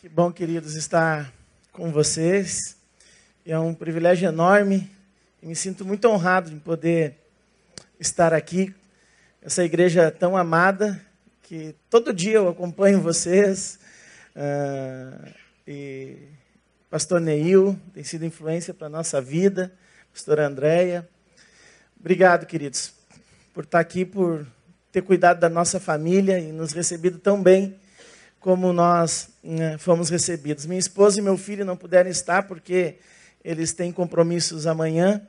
Que bom, queridos, estar com vocês. É um privilégio enorme e me sinto muito honrado de poder estar aqui. Essa igreja tão amada, que todo dia eu acompanho vocês. Uh, e pastor Neil tem sido influência para a nossa vida, pastora Andréia. Obrigado, queridos, por estar aqui, por ter cuidado da nossa família e nos recebido tão bem como nós né, fomos recebidos. Minha esposa e meu filho não puderam estar porque eles têm compromissos amanhã.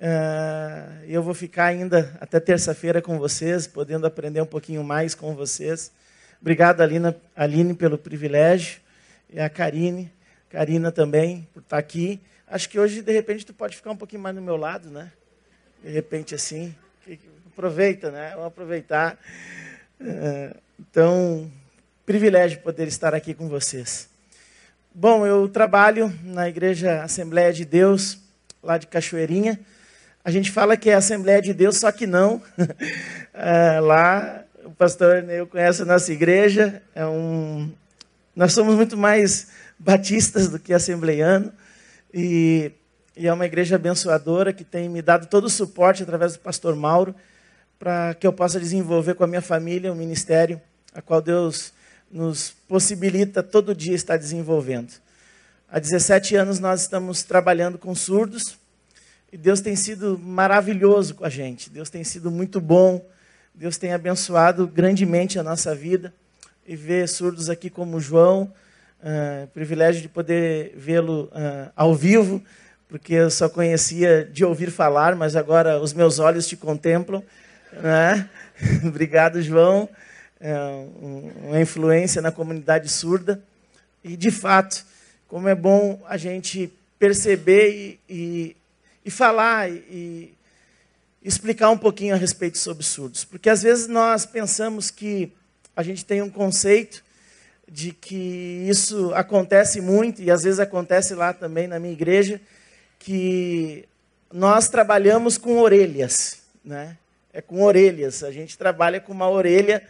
Uh, eu vou ficar ainda até terça-feira com vocês, podendo aprender um pouquinho mais com vocês. Obrigado, Alina, Aline, pelo privilégio. E a Karine, Karina também, por estar aqui. Acho que hoje, de repente, tu pode ficar um pouquinho mais no meu lado, né? De repente, assim. Aproveita, né? Vamos aproveitar. Uh, então, privilégio poder estar aqui com vocês. Bom, eu trabalho na Igreja Assembleia de Deus, lá de Cachoeirinha. A gente fala que é Assembleia de Deus, só que não. é, lá, o pastor eu conhece a nossa igreja. É um... Nós somos muito mais batistas do que assembleiano. E, e é uma igreja abençoadora que tem me dado todo o suporte através do pastor Mauro para que eu possa desenvolver com a minha família um ministério a qual Deus nos possibilita todo dia estar desenvolvendo. Há 17 anos nós estamos trabalhando com surdos e Deus tem sido maravilhoso com a gente. Deus tem sido muito bom. Deus tem abençoado grandemente a nossa vida. E ver surdos aqui como o João, uh, privilégio de poder vê-lo uh, ao vivo, porque eu só conhecia de ouvir falar, mas agora os meus olhos te contemplam. Né? Obrigado, João é, uma influência na comunidade surda. E, de fato, como é bom a gente perceber e, e, e falar e, e explicar um pouquinho a respeito sobre surdos. Porque, às vezes, nós pensamos que a gente tem um conceito de que isso acontece muito, e às vezes acontece lá também na minha igreja, que nós trabalhamos com orelhas, né? É com orelhas. A gente trabalha com uma orelha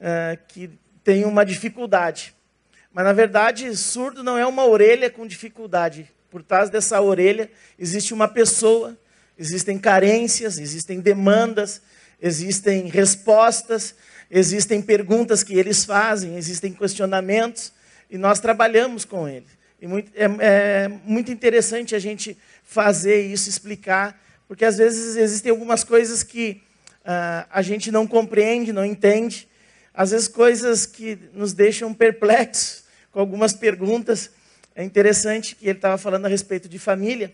uh, que tem uma dificuldade. Mas, na verdade, surdo não é uma orelha com dificuldade. Por trás dessa orelha existe uma pessoa, existem carências, existem demandas, existem respostas, existem perguntas que eles fazem, existem questionamentos, e nós trabalhamos com eles. E muito, é, é muito interessante a gente fazer isso, explicar, porque às vezes existem algumas coisas que uh, a gente não compreende, não entende, às vezes coisas que nos deixam perplexos com algumas perguntas. É interessante que ele estava falando a respeito de família.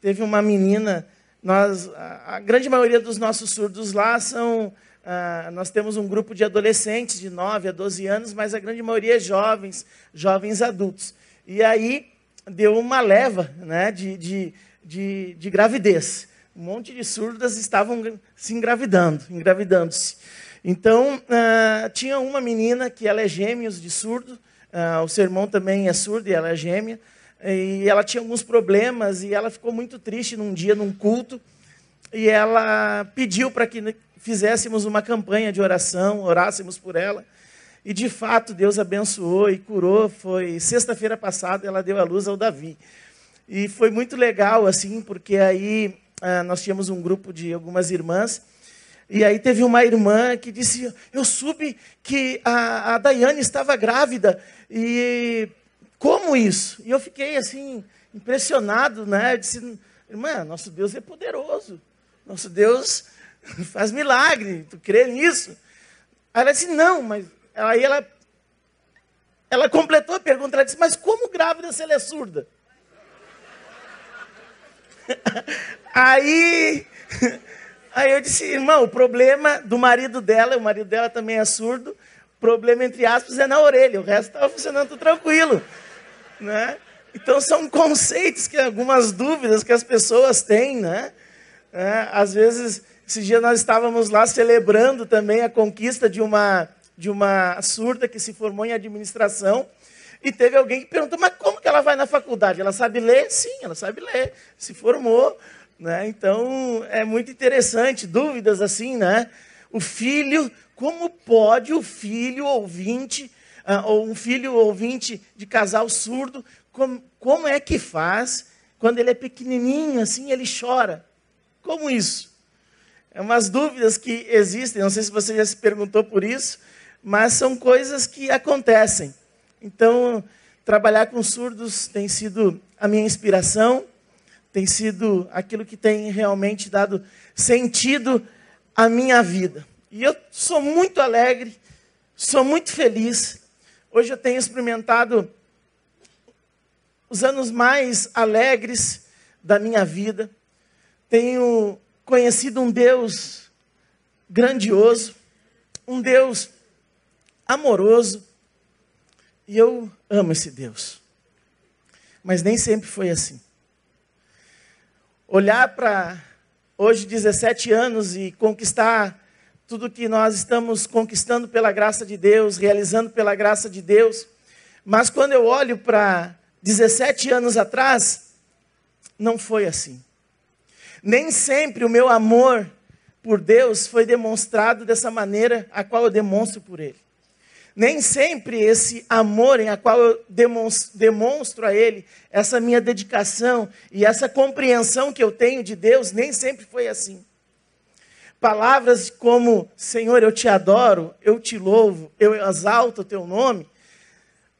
Teve uma menina, nós, a, grande maioria dos nossos surdos lá são, ah, nós temos um grupo de adolescentes de 9 a 12 anos, mas a grande maioria é jovens, jovens adultos. E aí deu uma leva né, de, de, de, de gravidez. Um monte de surdas estavam se engravidando, engravidando-se. Então, uh, tinha uma menina que ela é gêmeos de surdo, uh, o seu irmão também é surdo e ela é gêmea, e ela tinha alguns problemas e ela ficou muito triste num dia, num culto, e ela pediu para que fizéssemos uma campanha de oração, orássemos por ela, e de fato Deus abençoou e curou. Foi sexta-feira passada ela deu a luz ao Davi. E foi muito legal, assim, porque aí uh, nós tínhamos um grupo de algumas irmãs, e aí teve uma irmã que disse: Eu soube que a, a Daiane estava grávida. E como isso? E eu fiquei assim, impressionado, né? Eu disse: Irmã, nosso Deus é poderoso. Nosso Deus faz milagre. Tu crê nisso? Aí ela disse: Não, mas. Aí ela, ela completou a pergunta. Ela disse: Mas como grávida se ela é surda? aí. Aí eu disse, irmão, o problema do marido dela, o marido dela também é surdo, o problema, entre aspas, é na orelha, o resto estava funcionando tudo tranquilo. Né? Então são conceitos, que algumas dúvidas que as pessoas têm, né? É, às vezes, esse dia nós estávamos lá celebrando também a conquista de uma, de uma surda que se formou em administração, e teve alguém que perguntou, mas como que ela vai na faculdade? Ela sabe ler? Sim, ela sabe ler, se formou. Né? Então, é muito interessante, dúvidas assim, né? O filho, como pode o filho ouvinte uh, ou um filho ouvinte de casal surdo, como, como é que faz quando ele é pequenininho assim, ele chora? Como isso? É umas dúvidas que existem, não sei se você já se perguntou por isso, mas são coisas que acontecem. Então, trabalhar com surdos tem sido a minha inspiração, tem sido aquilo que tem realmente dado sentido à minha vida. E eu sou muito alegre, sou muito feliz. Hoje eu tenho experimentado os anos mais alegres da minha vida. Tenho conhecido um Deus grandioso, um Deus amoroso, e eu amo esse Deus. Mas nem sempre foi assim. Olhar para hoje 17 anos e conquistar tudo que nós estamos conquistando pela graça de Deus, realizando pela graça de Deus. Mas quando eu olho para 17 anos atrás, não foi assim. Nem sempre o meu amor por Deus foi demonstrado dessa maneira a qual eu demonstro por Ele. Nem sempre esse amor em a qual eu demonstro a Ele, essa minha dedicação e essa compreensão que eu tenho de Deus, nem sempre foi assim. Palavras como Senhor, eu te adoro, eu te louvo, eu exalto o teu nome,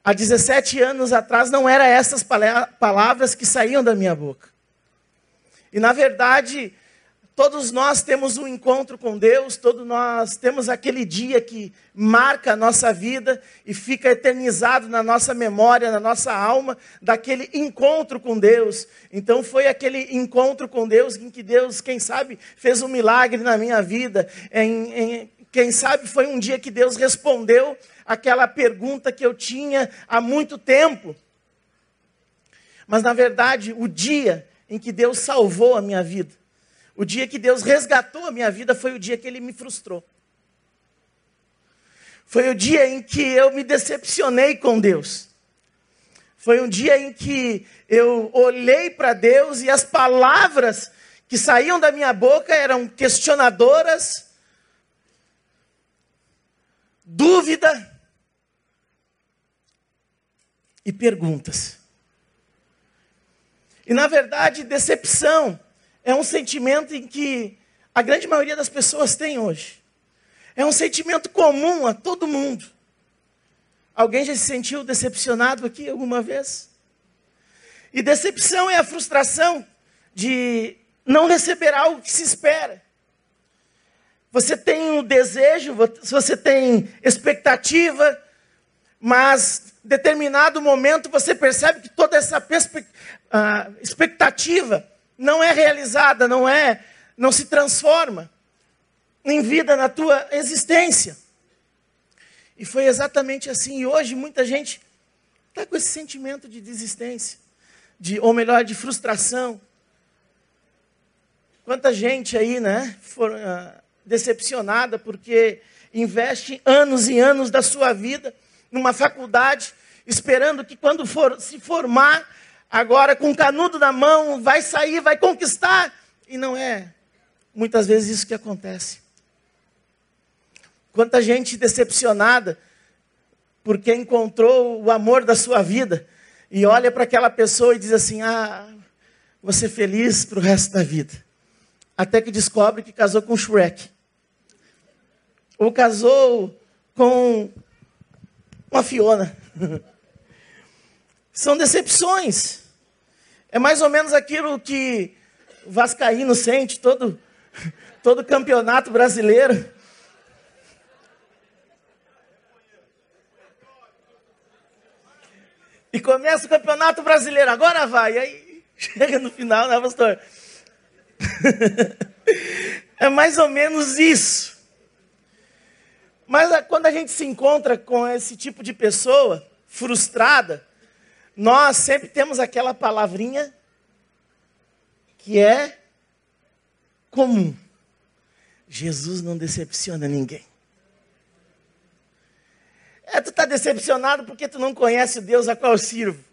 há 17 anos atrás não eram essas palavras que saíam da minha boca. E na verdade, Todos nós temos um encontro com Deus, todos nós temos aquele dia que marca a nossa vida e fica eternizado na nossa memória, na nossa alma, daquele encontro com Deus. Então foi aquele encontro com Deus em que Deus, quem sabe, fez um milagre na minha vida. Em, em, quem sabe foi um dia que Deus respondeu aquela pergunta que eu tinha há muito tempo. Mas na verdade, o dia em que Deus salvou a minha vida o dia que Deus resgatou a minha vida foi o dia que Ele me frustrou. Foi o dia em que eu me decepcionei com Deus. Foi um dia em que eu olhei para Deus e as palavras que saíam da minha boca eram questionadoras, dúvida e perguntas. E na verdade, decepção é um sentimento em que a grande maioria das pessoas tem hoje. É um sentimento comum a todo mundo. Alguém já se sentiu decepcionado aqui alguma vez? E decepção é a frustração de não receber algo que se espera. Você tem um desejo, você tem expectativa, mas determinado momento você percebe que toda essa ah, expectativa não é realizada, não é, não se transforma em vida na tua existência. E foi exatamente assim. E hoje muita gente está com esse sentimento de desistência, de, ou melhor, de frustração. Quanta gente aí, né, for, uh, decepcionada porque investe anos e anos da sua vida numa faculdade, esperando que quando for se formar agora com o canudo na mão, vai sair, vai conquistar. E não é muitas vezes isso que acontece. Quanta gente decepcionada porque encontrou o amor da sua vida e olha para aquela pessoa e diz assim: Ah, ser feliz para o resto da vida. Até que descobre que casou com Shrek. Ou casou com uma Fiona. São decepções. É mais ou menos aquilo que Vascaíno sente todo, todo campeonato brasileiro. E começa o campeonato brasileiro, agora vai. Aí chega no final, né, pastor? é mais ou menos isso. Mas quando a gente se encontra com esse tipo de pessoa frustrada, nós sempre temos aquela palavrinha que é comum. Jesus não decepciona ninguém. É, tu está decepcionado porque tu não conhece o Deus a qual eu sirvo.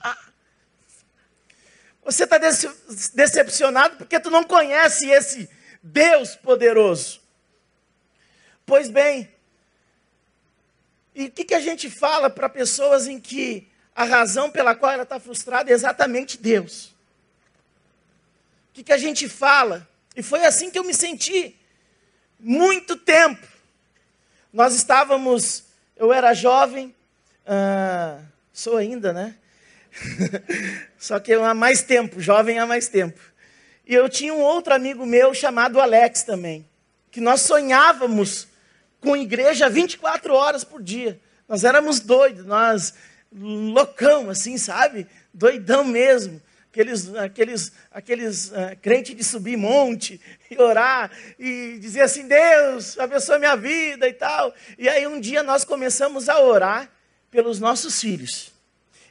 Ah. Você está decepcionado porque tu não conhece esse Deus poderoso. Pois bem, E o que, que a gente fala para pessoas em que a razão pela qual ela está frustrada é exatamente Deus? O que, que a gente fala? E foi assim que eu me senti muito tempo. Nós estávamos, eu era jovem, ah, sou ainda, né? Só que há mais tempo, jovem há mais tempo. E eu tinha um outro amigo meu chamado Alex também, que nós sonhávamos com igreja 24 horas por dia. Nós éramos doidos, nós loucão, assim, sabe? Doidão mesmo. Aqueles, aqueles, aqueles uh, crentes de subir monte e orar e dizer assim: Deus, abençoa minha vida e tal. E aí um dia nós começamos a orar pelos nossos filhos.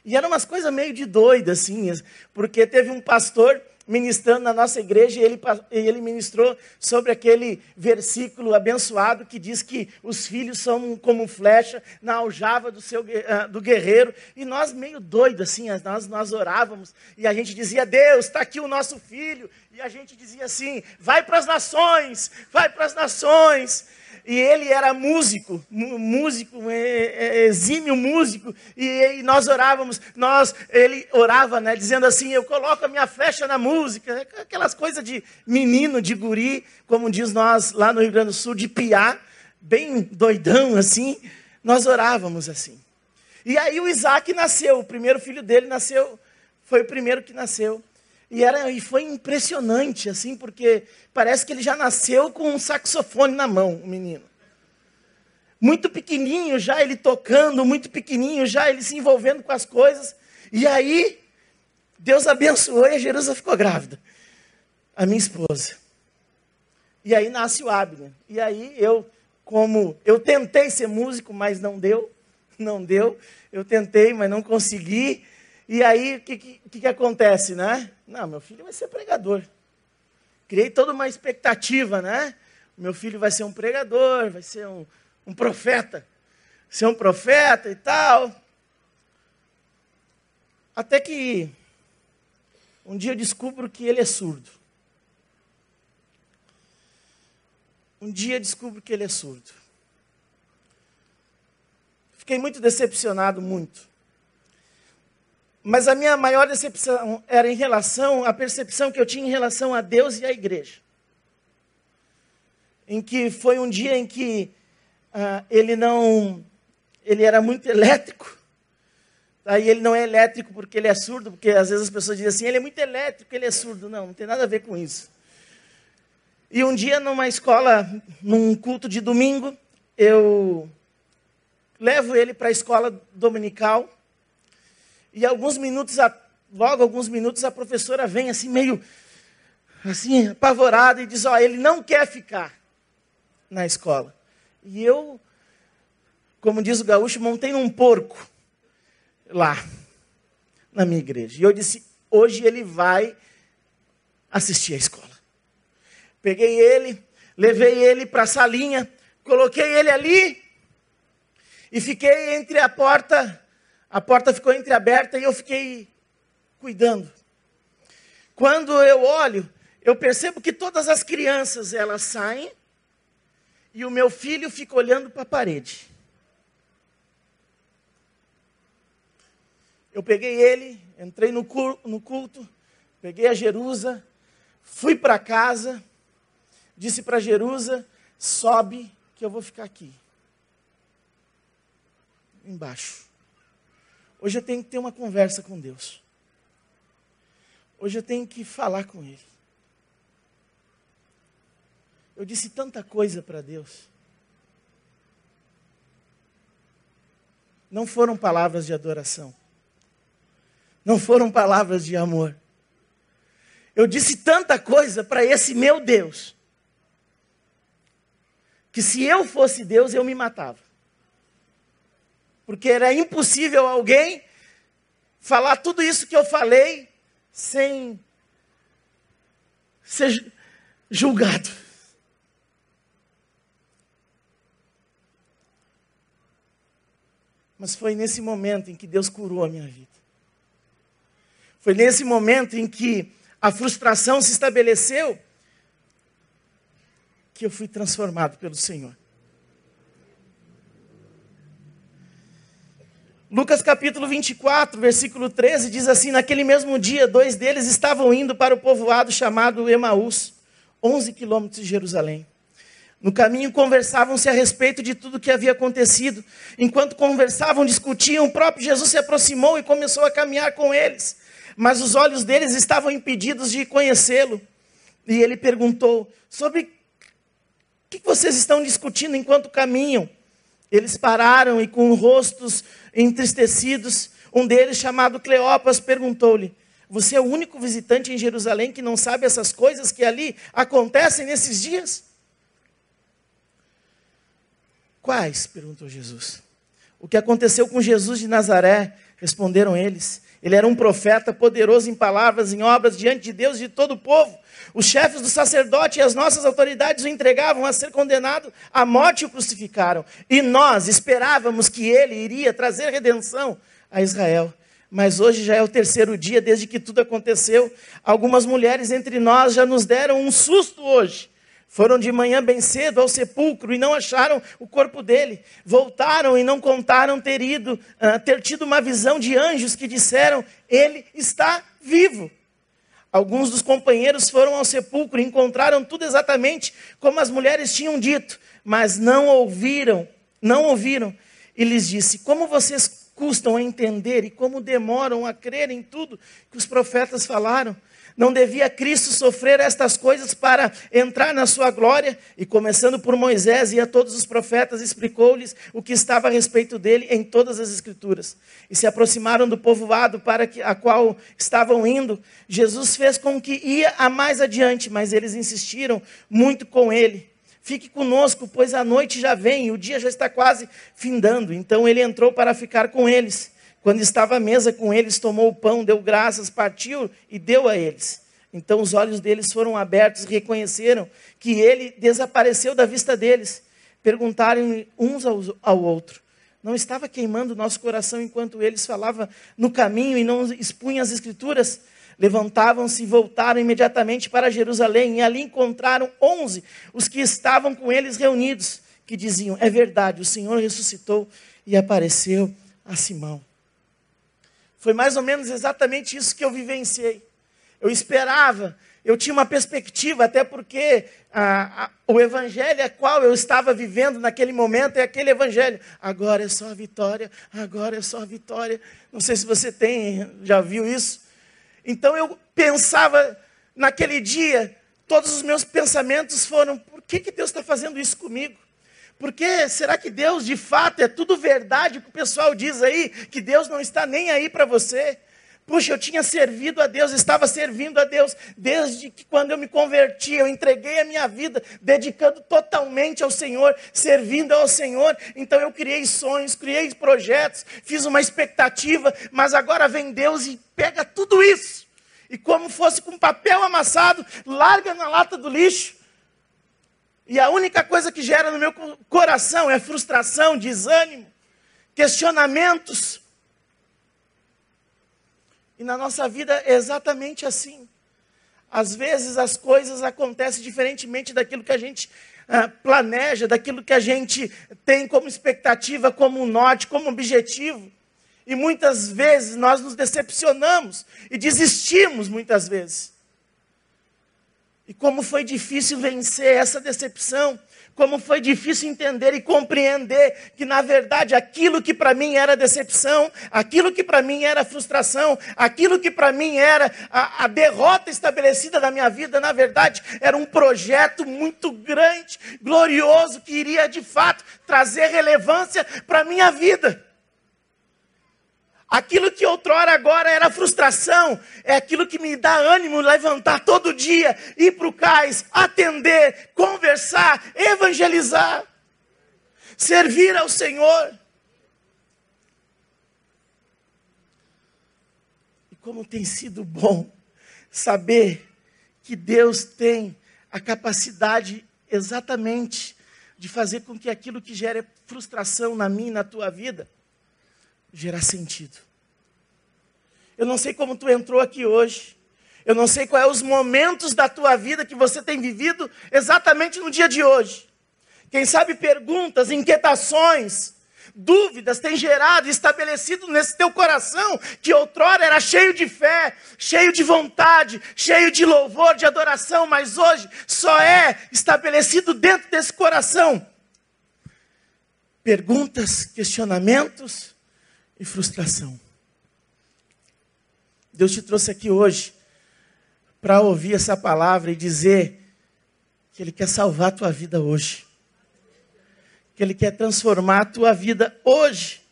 E eram umas coisas meio de doida, assim, porque teve um pastor ministrando na nossa igreja e ele, ele ministrou sobre aquele versículo abençoado que diz que os filhos são como flecha na aljava do, seu, ah, do guerreiro. E nós, meio doidos, assim, nós, nós orávamos e a gente dizia: Deus, está aqui o nosso filho. E a gente dizia assim: vai para as nações, vai para as nações e ele era músico, músico, é, é, exímio músico, e, nós orávamos, nós, ele orava, né, dizendo assim, eu coloco a minha flecha na música, aquelas coisas de menino, de guri, como diz nós lá no Rio Grande do Sul, de piá, bem doidão assim, nós orávamos assim. E aí o Isaac nasceu, o primeiro filho dele nasceu, foi o primeiro que nasceu. E, era, e foi impressionante, assim, porque parece que ele já nasceu com um saxofone na mão, o menino. Muito pequenininho já ele tocando, muito pequenininho já ele se envolvendo com as coisas. E aí, Deus abençoou e a Jerusa ficou grávida. A minha esposa. E aí nasce o Abner. E aí eu, como eu tentei ser músico, mas não deu, não deu. Eu tentei, mas não consegui. E aí, o que, que, que acontece, né? Não, meu filho vai ser pregador. Criei toda uma expectativa, né? Meu filho vai ser um pregador, vai ser um, um profeta. Ser um profeta e tal. Até que um dia eu descubro que ele é surdo. Um dia eu descubro que ele é surdo. Fiquei muito decepcionado, muito. Mas a minha maior decepção era em relação à percepção que eu tinha em relação a Deus e à igreja. Em que foi um dia em que uh, ele não. Ele era muito elétrico. Aí ele não é elétrico porque ele é surdo, porque às vezes as pessoas dizem assim: ele é muito elétrico, ele é surdo. Não, não tem nada a ver com isso. E um dia, numa escola, num culto de domingo, eu levo ele para a escola dominical. E alguns minutos, logo alguns minutos, a professora vem assim, meio assim, apavorada, e diz: Ó, ele não quer ficar na escola. E eu, como diz o gaúcho, montei um porco lá, na minha igreja. E eu disse: hoje ele vai assistir à escola. Peguei ele, levei ele para a salinha, coloquei ele ali e fiquei entre a porta a porta ficou entreaberta e eu fiquei cuidando. Quando eu olho, eu percebo que todas as crianças elas saem e o meu filho fica olhando para a parede. Eu peguei ele, entrei no culto, peguei a Jerusa, fui para casa, disse para Jerusa: sobe que eu vou ficar aqui. Embaixo. Hoje eu tenho que ter uma conversa com Deus. Hoje eu tenho que falar com Ele. Eu disse tanta coisa para Deus. Não foram palavras de adoração. Não foram palavras de amor. Eu disse tanta coisa para esse meu Deus. Que se eu fosse Deus, eu me matava. Porque era impossível alguém falar tudo isso que eu falei sem ser julgado. Mas foi nesse momento em que Deus curou a minha vida. Foi nesse momento em que a frustração se estabeleceu que eu fui transformado pelo Senhor. Lucas capítulo 24, versículo 13 diz assim: Naquele mesmo dia, dois deles estavam indo para o povoado chamado Emaús, 11 quilômetros de Jerusalém. No caminho conversavam-se a respeito de tudo o que havia acontecido. Enquanto conversavam, discutiam, o próprio Jesus se aproximou e começou a caminhar com eles. Mas os olhos deles estavam impedidos de conhecê-lo. E ele perguntou: Sobre o que vocês estão discutindo enquanto caminham? Eles pararam e, com rostos entristecidos, um deles, chamado Cleopas, perguntou-lhe: Você é o único visitante em Jerusalém que não sabe essas coisas que ali acontecem nesses dias? Quais? perguntou Jesus. O que aconteceu com Jesus de Nazaré? Responderam eles. Ele era um profeta poderoso em palavras, em obras, diante de Deus e de todo o povo. Os chefes do sacerdote e as nossas autoridades o entregavam a ser condenado à morte e o crucificaram. E nós esperávamos que ele iria trazer redenção a Israel. Mas hoje já é o terceiro dia desde que tudo aconteceu. Algumas mulheres entre nós já nos deram um susto hoje. Foram de manhã bem cedo ao sepulcro e não acharam o corpo dele. Voltaram e não contaram ter ido, uh, ter tido uma visão de anjos que disseram: ele está vivo. Alguns dos companheiros foram ao sepulcro e encontraram tudo exatamente como as mulheres tinham dito, mas não ouviram, não ouviram. E lhes disse: Como vocês custam a entender e como demoram a crer em tudo que os profetas falaram? Não devia Cristo sofrer estas coisas para entrar na sua glória? E começando por Moisés e a todos os profetas, explicou-lhes o que estava a respeito dele em todas as Escrituras. E se aproximaram do povoado para que, a qual estavam indo. Jesus fez com que ia a mais adiante, mas eles insistiram muito com ele. Fique conosco, pois a noite já vem e o dia já está quase findando. Então ele entrou para ficar com eles. Quando estava à mesa com eles, tomou o pão, deu graças, partiu e deu a eles. Então os olhos deles foram abertos e reconheceram que ele desapareceu da vista deles. Perguntaram uns ao, outro: Não estava queimando nosso coração enquanto eles falavam no caminho e não expunham as escrituras? Levantavam-se e voltaram imediatamente para Jerusalém, e ali encontraram onze, os que estavam com eles reunidos, que diziam: É verdade, o Senhor ressuscitou e apareceu a Simão. Foi mais ou menos exatamente isso que eu vivenciei. Eu esperava, eu tinha uma perspectiva, até porque a, a, o evangelho a qual eu estava vivendo naquele momento é aquele evangelho. Agora é só a vitória, agora é só a vitória. Não sei se você tem, já viu isso. Então eu pensava naquele dia, todos os meus pensamentos foram: por que, que Deus está fazendo isso comigo? Porque será que Deus de fato é tudo verdade que o pessoal diz aí? Que Deus não está nem aí para você? Puxa, eu tinha servido a Deus, estava servindo a Deus desde que quando eu me converti, eu entreguei a minha vida, dedicando totalmente ao Senhor, servindo ao Senhor. Então eu criei sonhos, criei projetos, fiz uma expectativa, mas agora vem Deus e pega tudo isso. E como fosse com papel amassado, larga na lata do lixo e a única coisa que gera no meu coração é frustração, desânimo, questionamentos. E na nossa vida é exatamente assim. Às vezes as coisas acontecem diferentemente daquilo que a gente uh, planeja, daquilo que a gente tem como expectativa, como norte, como objetivo. E muitas vezes nós nos decepcionamos e desistimos muitas vezes. E como foi difícil vencer essa decepção, como foi difícil entender e compreender que, na verdade, aquilo que para mim era decepção, aquilo que para mim era frustração, aquilo que para mim era a, a, derrota estabelecida na minha vida, na verdade, era um projeto muito grande, glorioso, que iria de fato trazer relevância para a minha vida. Aquilo que outrora agora era frustração, é aquilo que me dá ânimo levantar todo dia, ir para o cais, atender, conversar, evangelizar, servir ao Senhor. E como tem sido bom saber que Deus tem a capacidade exatamente de fazer com que aquilo que gera frustração na minha e na tua vida, gerar sentido. Eu não sei como tu entrou aqui hoje. Eu não sei quais os momentos da tua vida que você tem vivido exatamente no dia de hoje. Quem sabe perguntas, inquietações, dúvidas tem gerado estabelecido nesse teu coração, que outrora era cheio de fé, cheio de vontade, cheio de louvor, de adoração, mas hoje só é estabelecido dentro desse coração perguntas, questionamentos e frustração. Deus te trouxe aqui hoje para ouvir essa palavra e dizer que Ele quer salvar a tua vida hoje que Ele quer transformar a tua vida hoje.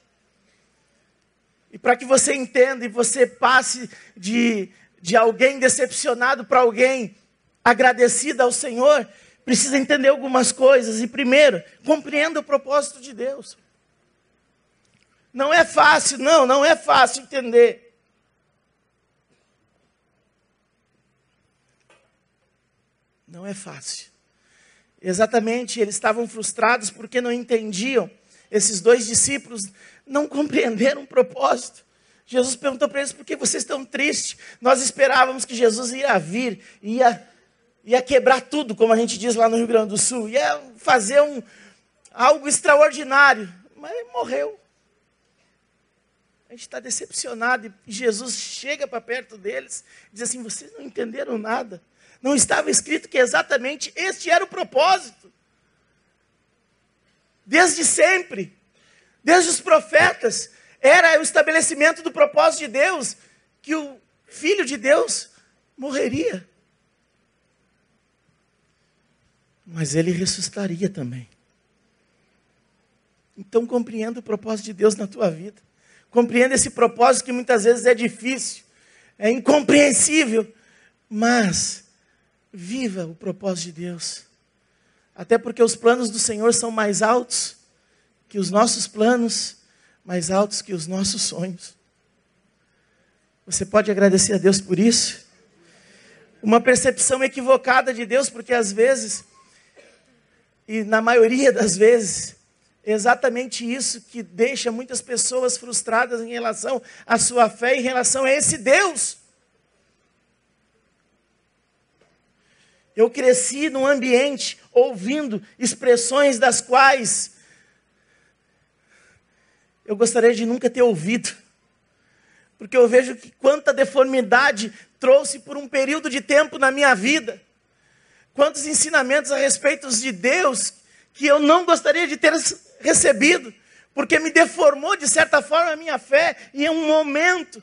E para que você entenda e você passe de, de alguém decepcionado para alguém agradecido ao Senhor, precisa entender algumas coisas. E primeiro, compreenda o propósito de Deus. Não é fácil, não, não é fácil entender. Não é fácil. Exatamente, eles estavam frustrados porque não entendiam. Esses dois discípulos não compreenderam o propósito. Jesus perguntou para eles: por que vocês estão tristes? Nós esperávamos que Jesus ia vir, ia, ia quebrar tudo, como a gente diz lá no Rio Grande do Sul, ia fazer um, algo extraordinário. Mas ele morreu. A gente está decepcionado e Jesus chega para perto deles e diz assim: vocês não entenderam nada. Não estava escrito que exatamente este era o propósito. Desde sempre, desde os profetas, era o estabelecimento do propósito de Deus que o filho de Deus morreria. Mas ele ressuscitaria também. Então compreenda o propósito de Deus na tua vida. Compreenda esse propósito que muitas vezes é difícil, é incompreensível, mas Viva o propósito de Deus. Até porque os planos do Senhor são mais altos que os nossos planos, mais altos que os nossos sonhos. Você pode agradecer a Deus por isso? Uma percepção equivocada de Deus, porque às vezes, e na maioria das vezes, exatamente isso que deixa muitas pessoas frustradas em relação à sua fé, em relação a esse Deus. Eu cresci num ambiente ouvindo expressões das quais eu gostaria de nunca ter ouvido. Porque eu vejo que quanta deformidade trouxe por um período de tempo na minha vida. Quantos ensinamentos a respeito de Deus que eu não gostaria de ter recebido, porque me deformou de certa forma a minha fé em um momento.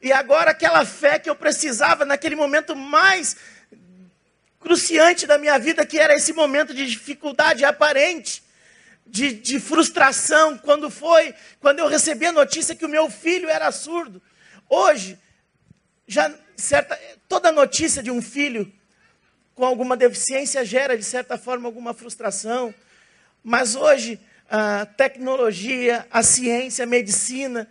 E agora aquela fé que eu precisava naquele momento mais cruciante da minha vida, que era esse momento de dificuldade aparente, de, de frustração, quando foi, quando eu recebi a notícia que o meu filho era surdo. Hoje, já certa, toda notícia de um filho com alguma deficiência gera, de certa forma, alguma frustração. Mas hoje, a tecnologia, a ciência, a medicina,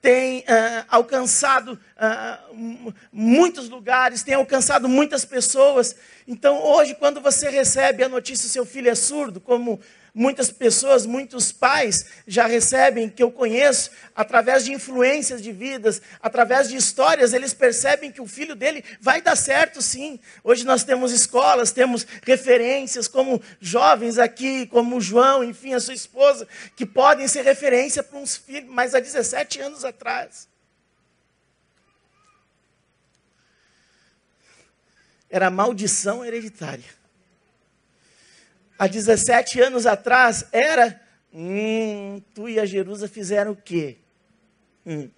tem uh, alcançado uh, muitos lugares, tem alcançado muitas pessoas. Então, hoje, quando você recebe a notícia que seu filho é surdo, como muitas pessoas, muitos pais já recebem, que eu conheço, através de influências de vidas, através de histórias, eles percebem que o filho dele vai dar certo sim. Hoje nós temos escolas, temos referências, como jovens aqui, como o João, enfim, a sua esposa, que podem ser referência para uns filhos, mas há 17 anos atrás. Era maldição hereditária há 17 anos atrás era, hum, tu e a Jerusa fizeram o quê? Hum.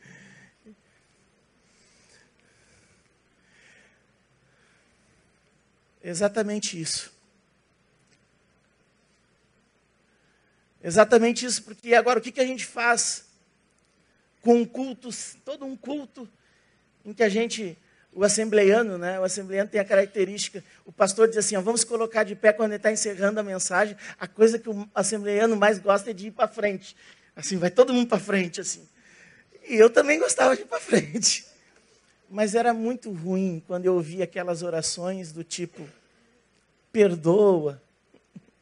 Exatamente isso. Exatamente isso, porque agora o que, que a gente faz com um culto, todo um culto em que a gente o assembleiano, né? O assembleiano tem a característica, o pastor diz assim, ó, vamos colocar de pé quando ele está encerrando a mensagem, a coisa que o assembleiano mais gosta é de ir para frente. Assim, vai todo mundo para frente, assim. E eu também gostava de ir para frente. Mas era muito ruim quando eu ouvia aquelas orações do tipo, perdoa.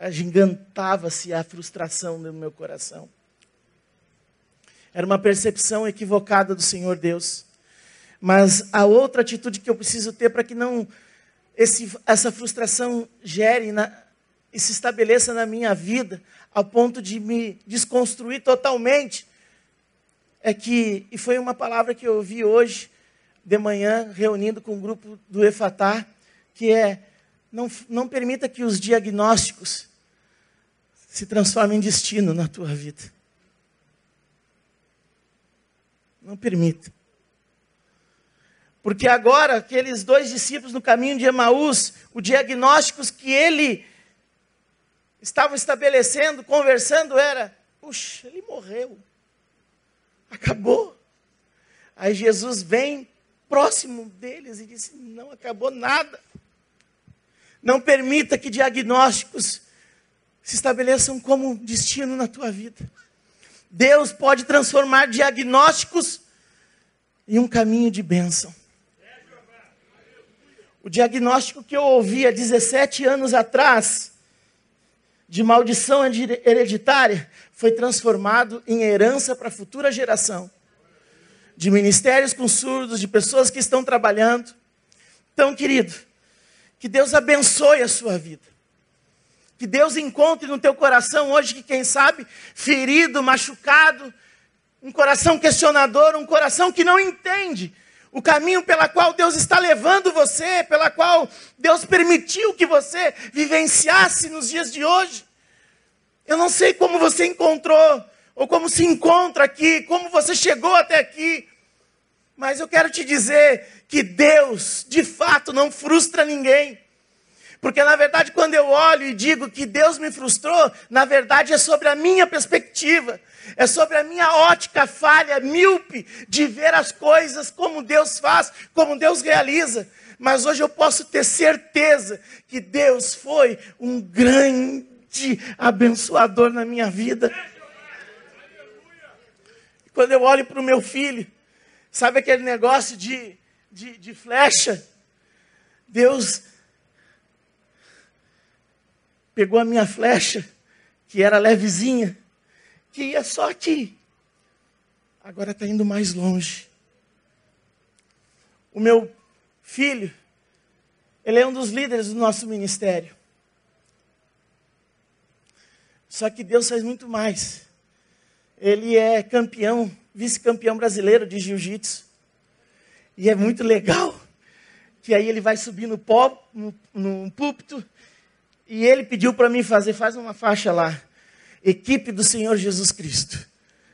Agigantava-se a frustração no meu coração. Era uma percepção equivocada do Senhor Deus. Mas a outra atitude que eu preciso ter para que não esse, essa frustração gere na, e se estabeleça na minha vida, ao ponto de me desconstruir totalmente, é que, e foi uma palavra que eu ouvi hoje, de manhã, reunindo com o um grupo do Efatá, que é, não, não permita que os diagnósticos se transformem em destino na tua vida. Não permita. Porque agora, aqueles dois discípulos no caminho de Emaús, o diagnósticos que ele estava estabelecendo, conversando, era: puxa, ele morreu. Acabou. Aí Jesus vem próximo deles e disse: não acabou nada. Não permita que diagnósticos se estabeleçam como destino na tua vida. Deus pode transformar diagnósticos em um caminho de bênção. O diagnóstico que eu ouvi há 17 anos atrás, de maldição hereditária, foi transformado em herança para a futura geração. De ministérios com surdos, de pessoas que estão trabalhando. Então, querido, que Deus abençoe a sua vida. Que Deus encontre no teu coração hoje, que quem sabe, ferido, machucado, um coração questionador, um coração que não entende o caminho pela qual Deus está levando você, pela qual Deus permitiu que você vivenciasse nos dias de hoje. Eu não sei como você encontrou, ou como se encontra aqui, como você chegou até aqui, mas eu quero te dizer que Deus, de fato, não frustra ninguém. Porque na verdade, quando eu olho e digo que Deus me frustrou, na verdade é sobre a minha perspectiva, é sobre a minha ótica falha, míope, de ver as coisas como Deus faz, como Deus realiza. Mas hoje eu posso ter certeza que Deus foi um grande abençoador na minha vida. Quando eu olho para o meu filho, sabe aquele negócio de, de, de flecha? Deus pegou a minha flecha, que era levezinha, que ia só aqui. Agora está indo mais longe. O meu filho, ele é um dos líderes do nosso ministério. Só que Deus faz muito mais. Ele é campeão, vice-campeão brasileiro de jiu-jitsu. E é muito legal que aí ele vai subir no, pó, no, no púlpito e ele pediu para mim fazer, faz uma faixa lá. Equipe do Senhor Jesus Cristo.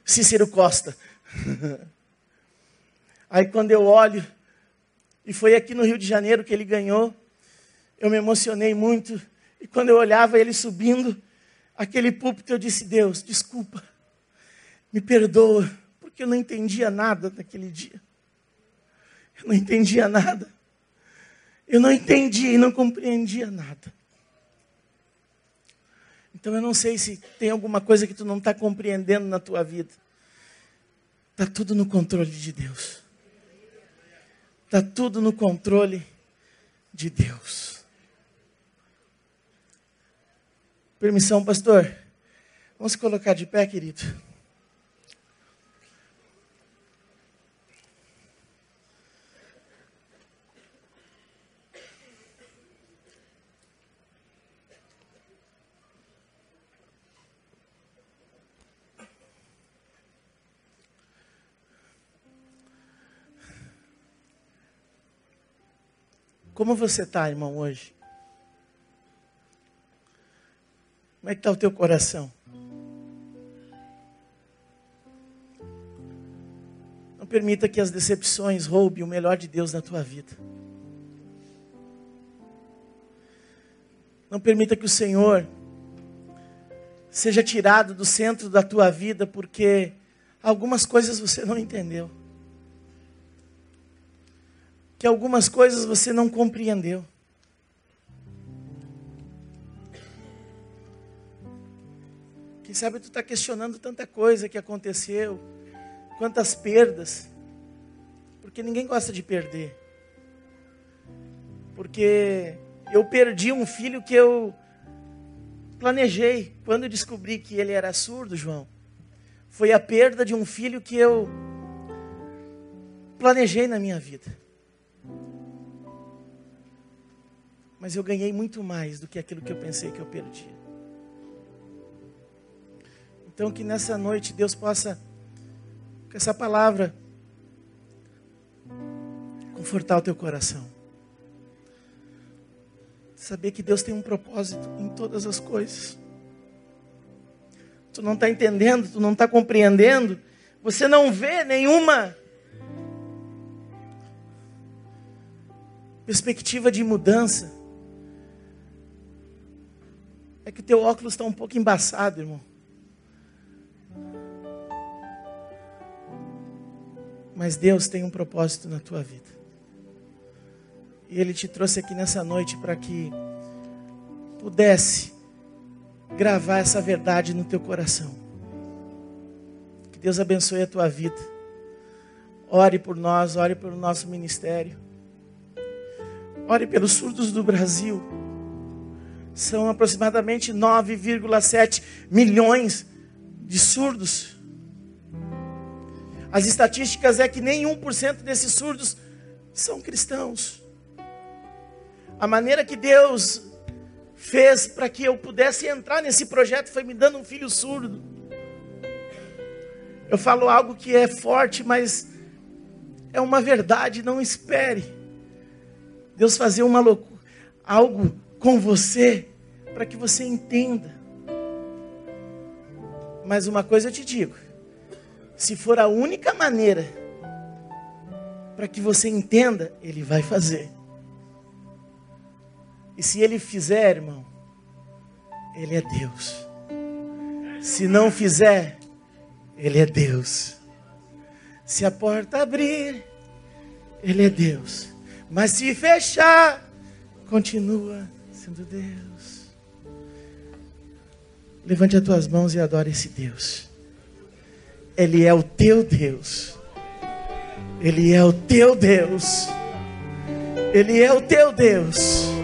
Cícero Costa. Aí quando eu olho, e foi aqui no Rio de Janeiro que ele ganhou, eu me emocionei muito. E quando eu olhava ele subindo aquele púlpito, eu disse: Deus, desculpa, me perdoa, porque eu não entendia nada naquele dia. Eu não entendia nada. Eu não entendia e não compreendia nada. Então eu não sei se tem alguma coisa que tu não está compreendendo na tua vida. Está tudo no controle de Deus. Está tudo no controle de Deus. Permissão, pastor. Vamos colocar de pé, querido. Como você está, irmão, hoje? Como é que está o teu coração? Não permita que as decepções roubem o melhor de Deus na tua vida. Não permita que o Senhor seja tirado do centro da tua vida porque algumas coisas você não entendeu que algumas coisas você não compreendeu. Quem sabe tu está questionando tanta coisa que aconteceu, quantas perdas, porque ninguém gosta de perder. Porque eu perdi um filho que eu planejei quando eu descobri que ele era surdo, João. Foi a perda de um filho que eu planejei na minha vida. Mas eu ganhei muito mais do que aquilo que eu pensei que eu perdi. Então, que nessa noite Deus possa, com essa palavra, confortar o teu coração. Saber que Deus tem um propósito em todas as coisas. Tu não está entendendo, tu não está compreendendo, você não vê nenhuma perspectiva de mudança. É que o teu óculos está um pouco embaçado, irmão. Mas Deus tem um propósito na tua vida. E Ele te trouxe aqui nessa noite para que pudesse gravar essa verdade no teu coração. Que Deus abençoe a tua vida. Ore por nós, ore pelo nosso ministério. Ore pelos surdos do Brasil. São aproximadamente 9,7 milhões de surdos. As estatísticas é que nem 1% desses surdos são cristãos. A maneira que Deus fez para que eu pudesse entrar nesse projeto foi me dando um filho surdo. Eu falo algo que é forte, mas é uma verdade, não espere. Deus fazer uma loucura, algo com você para que você entenda. Mas uma coisa eu te digo, se for a única maneira para que você entenda, Ele vai fazer. E se Ele fizer, irmão, Ele é Deus. Se não fizer, Ele é Deus. Se a porta abrir, Ele é Deus. Mas se fechar, continua sendo Deus. Levante as tuas mãos e adore esse Deus. Ele é o teu Deus. Ele é o teu Deus. Ele é o teu Deus.